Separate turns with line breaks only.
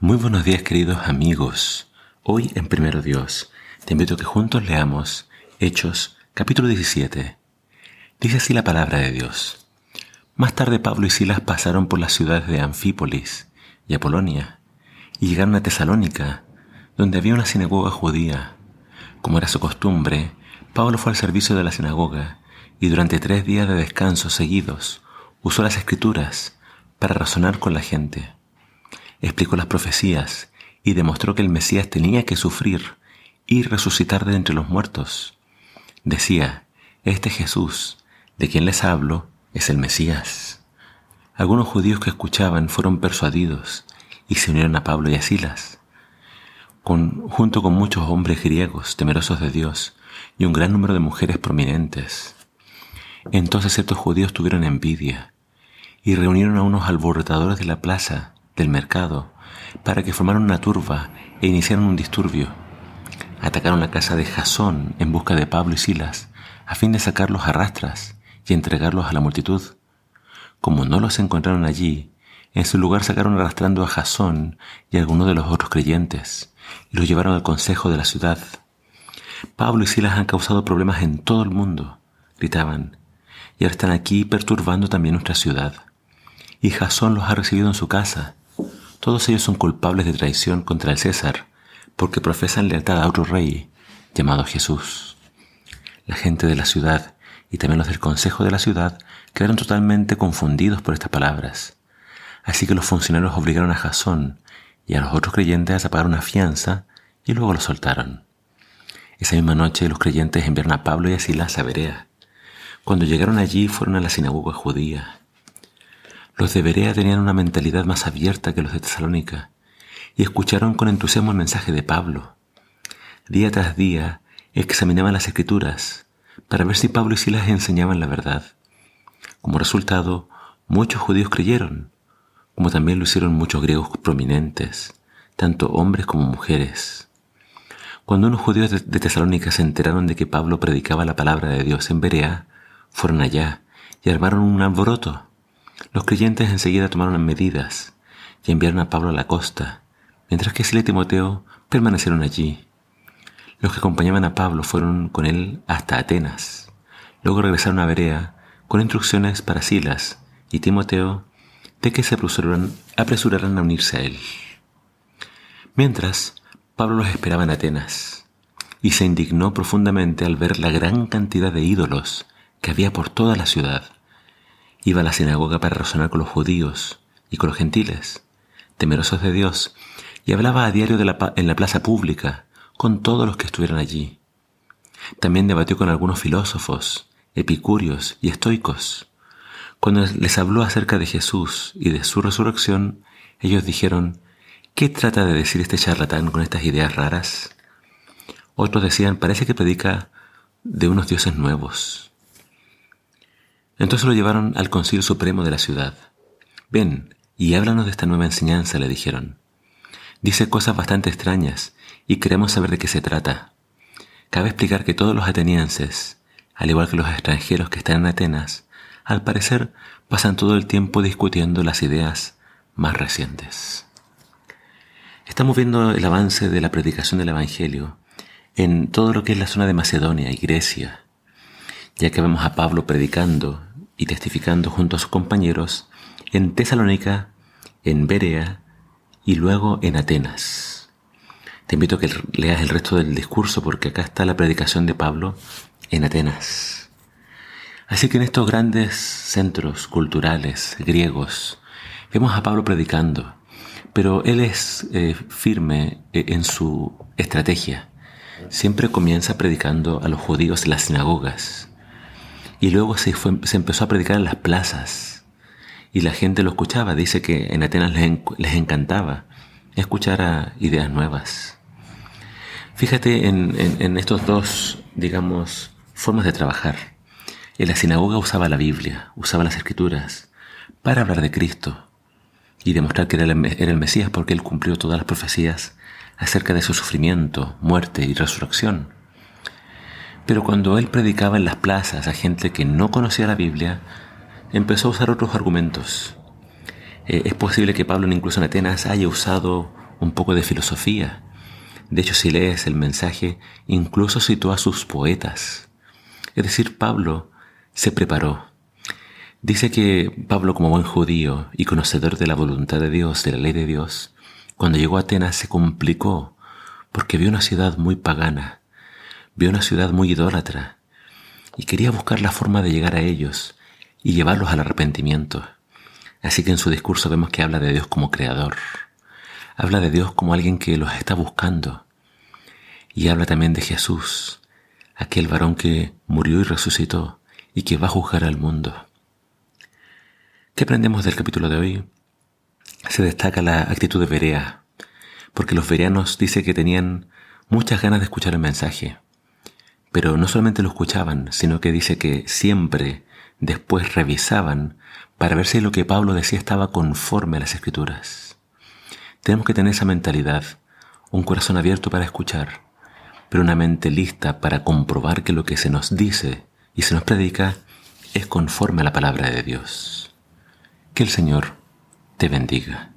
Muy buenos días queridos amigos. Hoy en Primero Dios te invito a que juntos leamos Hechos capítulo 17. Dice así la palabra de Dios. Más tarde Pablo y Silas pasaron por las ciudades de Anfípolis y Apolonia y llegaron a Tesalónica, donde había una sinagoga judía. Como era su costumbre, Pablo fue al servicio de la sinagoga y durante tres días de descanso seguidos usó las escrituras para razonar con la gente explicó las profecías y demostró que el Mesías tenía que sufrir y resucitar de entre los muertos. Decía, este Jesús, de quien les hablo, es el Mesías. Algunos judíos que escuchaban fueron persuadidos y se unieron a Pablo y a Silas, junto con muchos hombres griegos temerosos de Dios y un gran número de mujeres prominentes. Entonces ciertos judíos tuvieron envidia y reunieron a unos alborotadores de la plaza del mercado para que formaran una turba e iniciaran un disturbio. Atacaron la casa de Jasón en busca de Pablo y Silas, a fin de sacarlos a rastras y entregarlos a la multitud. Como no los encontraron allí, en su lugar sacaron arrastrando a Jasón y a algunos de los otros creyentes, y los llevaron al consejo de la ciudad. Pablo y Silas han causado problemas en todo el mundo, gritaban, y ahora están aquí perturbando también nuestra ciudad. Y Jasón los ha recibido en su casa, todos ellos son culpables de traición contra el César, porque profesan lealtad a otro rey llamado Jesús. La gente de la ciudad y también los del consejo de la ciudad quedaron totalmente confundidos por estas palabras. Así que los funcionarios obligaron a Jasón y a los otros creyentes a pagar una fianza y luego los soltaron. Esa misma noche los creyentes enviaron a Pablo y a Silas a Berea. Cuando llegaron allí fueron a la sinagoga judía los de Berea tenían una mentalidad más abierta que los de Tesalónica y escucharon con entusiasmo el mensaje de Pablo. Día tras día examinaban las escrituras para ver si Pablo y Silas enseñaban la verdad. Como resultado, muchos judíos creyeron, como también lo hicieron muchos griegos prominentes, tanto hombres como mujeres. Cuando unos judíos de, Tesalónica se enteraron de que Pablo predicaba la palabra de Dios en Berea, fueron allá y armaron un alboroto. Los creyentes enseguida tomaron medidas y enviaron a Pablo a la costa, mientras que Sila y Timoteo permanecieron allí. Los que acompañaban a Pablo fueron con él hasta Atenas. Luego regresaron a Berea con instrucciones para Silas y Timoteo de que se apresuraran, apresuraran a unirse a él. Mientras, Pablo los esperaba en Atenas y se indignó profundamente al ver la gran cantidad de ídolos que había por toda la ciudad. Iba a la sinagoga para razonar con los judíos y con los gentiles, temerosos de Dios, y hablaba a diario en la plaza pública con todos los que estuvieran allí. También debatió con algunos filósofos, epicúreos y estoicos. Cuando les habló acerca de Jesús y de su resurrección, ellos dijeron, ¿qué trata de decir este charlatán con estas ideas raras? Otros decían, parece que predica de unos dioses nuevos. Entonces lo llevaron al Concilio Supremo de la ciudad. Ven y háblanos de esta nueva enseñanza, le dijeron. Dice cosas bastante extrañas y queremos saber de qué se trata. Cabe explicar que todos los atenienses, al igual que los extranjeros que están en Atenas, al parecer pasan todo el tiempo discutiendo las ideas más recientes. Estamos viendo el avance de la predicación del Evangelio en todo lo que es la zona de Macedonia y Grecia, ya que vemos a Pablo predicando y testificando junto a sus compañeros en Tesalónica, en Berea y luego en Atenas. Te invito a que leas el resto del discurso porque acá está la predicación de Pablo en Atenas. Así que en estos grandes centros culturales griegos vemos a Pablo predicando, pero él es eh, firme eh, en su estrategia. Siempre comienza predicando a los judíos en las sinagogas, y luego se, se empezó a predicar en las plazas y la gente lo escuchaba. Dice que en Atenas les, encantaba escuchar ideas nuevas. Fíjate en, en, estos dos, digamos, formas de trabajar. En la sinagoga usaba la Biblia, usaba las escrituras para hablar de Cristo y demostrar que era el, era el Mesías porque él cumplió todas las profecías acerca de su sufrimiento, muerte y resurrección. Pero cuando él predicaba en las plazas a gente que no conocía la Biblia, empezó a usar otros argumentos. Eh, es posible que Pablo incluso en Atenas haya usado un poco de filosofía. De hecho, si lees el mensaje, incluso citó a sus poetas. Es decir, Pablo se preparó. Dice que Pablo, como buen judío y conocedor de la voluntad de Dios, de la ley de Dios, cuando llegó a Atenas se complicó porque vio una ciudad muy pagana, vio una ciudad muy idólatra y quería buscar la forma de llegar a ellos y llevarlos al arrepentimiento. Así que en su discurso vemos que habla de Dios como creador, habla de Dios como alguien que los está buscando y habla también de Jesús, aquel varón que murió y resucitó y que va a juzgar al mundo. ¿Qué aprendemos del capítulo de hoy? Se destaca la actitud de Berea, porque los bereanos dice que tenían muchas ganas de escuchar el mensaje, pero no solamente lo escuchaban, sino que dice que siempre después revisaban para ver si lo que Pablo decía estaba conforme a las escrituras. Tenemos que tener esa mentalidad, un corazón abierto para escuchar, pero una mente lista para comprobar que lo que se nos dice y se nos predica es conforme a la palabra de Dios. Que el Señor te bendiga.